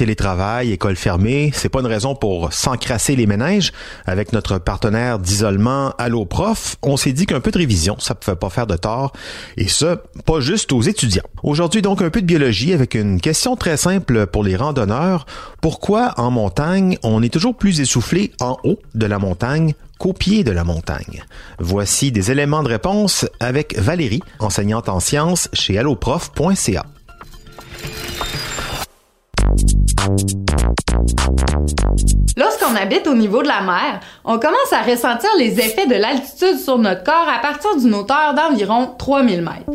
télétravail, école fermée, c'est pas une raison pour s'encrasser les ménages. Avec notre partenaire d'isolement Allo Prof, on s'est dit qu'un peu de révision, ça pouvait pas faire de tort. Et ça, pas juste aux étudiants. Aujourd'hui, donc, un peu de biologie avec une question très simple pour les randonneurs. Pourquoi en montagne, on est toujours plus essoufflé en haut de la montagne qu'au pied de la montagne? Voici des éléments de réponse avec Valérie, enseignante en sciences chez alloprof.ca. Lorsqu'on habite au niveau de la mer, on commence à ressentir les effets de l'altitude sur notre corps à partir d'une hauteur d'environ 3000 mètres.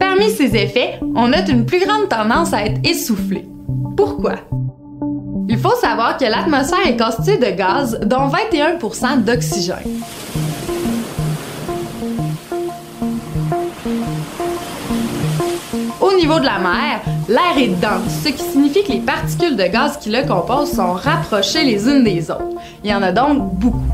Parmi ces effets, on note une plus grande tendance à être essoufflé. Pourquoi? Il faut savoir que l'atmosphère est constituée de gaz, dont 21% d'oxygène. Niveau de la mer, l'air est dense, ce qui signifie que les particules de gaz qui le composent sont rapprochées les unes des autres. Il y en a donc beaucoup.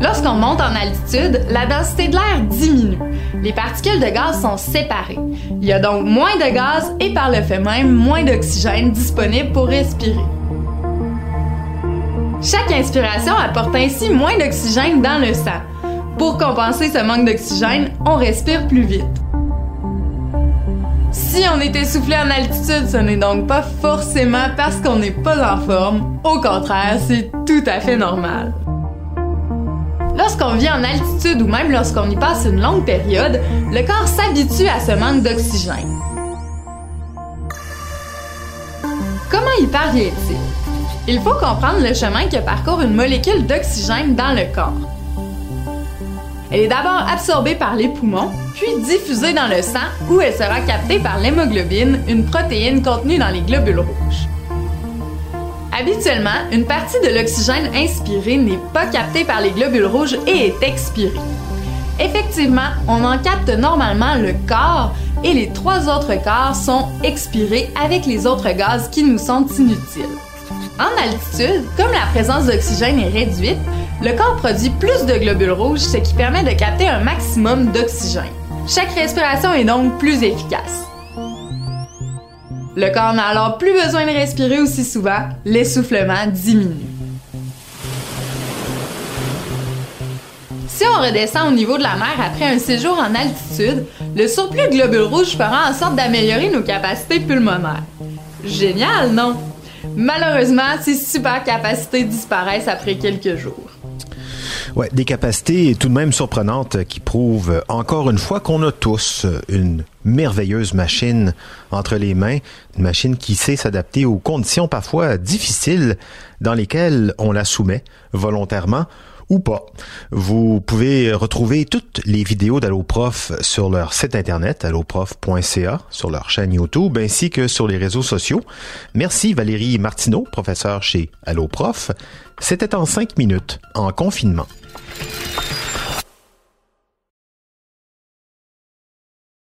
Lorsqu'on monte en altitude, la densité de l'air diminue. Les particules de gaz sont séparées. Il y a donc moins de gaz et par le fait même moins d'oxygène disponible pour respirer. Chaque inspiration apporte ainsi moins d'oxygène dans le sang, pour compenser ce manque d'oxygène, on respire plus vite. Si on est essoufflé en altitude, ce n'est donc pas forcément parce qu'on n'est pas en forme. Au contraire, c'est tout à fait normal. Lorsqu'on vit en altitude ou même lorsqu'on y passe une longue période, le corps s'habitue à ce manque d'oxygène. Comment y parvient-il? Il faut comprendre le chemin que parcourt une molécule d'oxygène dans le corps. Elle est d'abord absorbée par les poumons, puis diffusée dans le sang où elle sera captée par l'hémoglobine, une protéine contenue dans les globules rouges. Habituellement, une partie de l'oxygène inspiré n'est pas captée par les globules rouges et est expirée. Effectivement, on en capte normalement le quart et les trois autres quarts sont expirés avec les autres gaz qui nous sont inutiles. En altitude, comme la présence d'oxygène est réduite, le corps produit plus de globules rouges, ce qui permet de capter un maximum d'oxygène. Chaque respiration est donc plus efficace. Le corps n'a alors plus besoin de respirer aussi souvent, l'essoufflement diminue. Si on redescend au niveau de la mer après un séjour en altitude, le surplus de globules rouges fera en sorte d'améliorer nos capacités pulmonaires. Génial, non? Malheureusement, ces super capacités disparaissent après quelques jours. Ouais, des capacités tout de même surprenantes qui prouvent encore une fois qu'on a tous une merveilleuse machine entre les mains, une machine qui sait s'adapter aux conditions parfois difficiles dans lesquelles on la soumet volontairement ou pas. Vous pouvez retrouver toutes les vidéos d'AlloProf sur leur site internet alloprof.ca, sur leur chaîne YouTube ainsi que sur les réseaux sociaux. Merci Valérie Martineau, professeure chez AlloProf. C'était en cinq minutes, en confinement.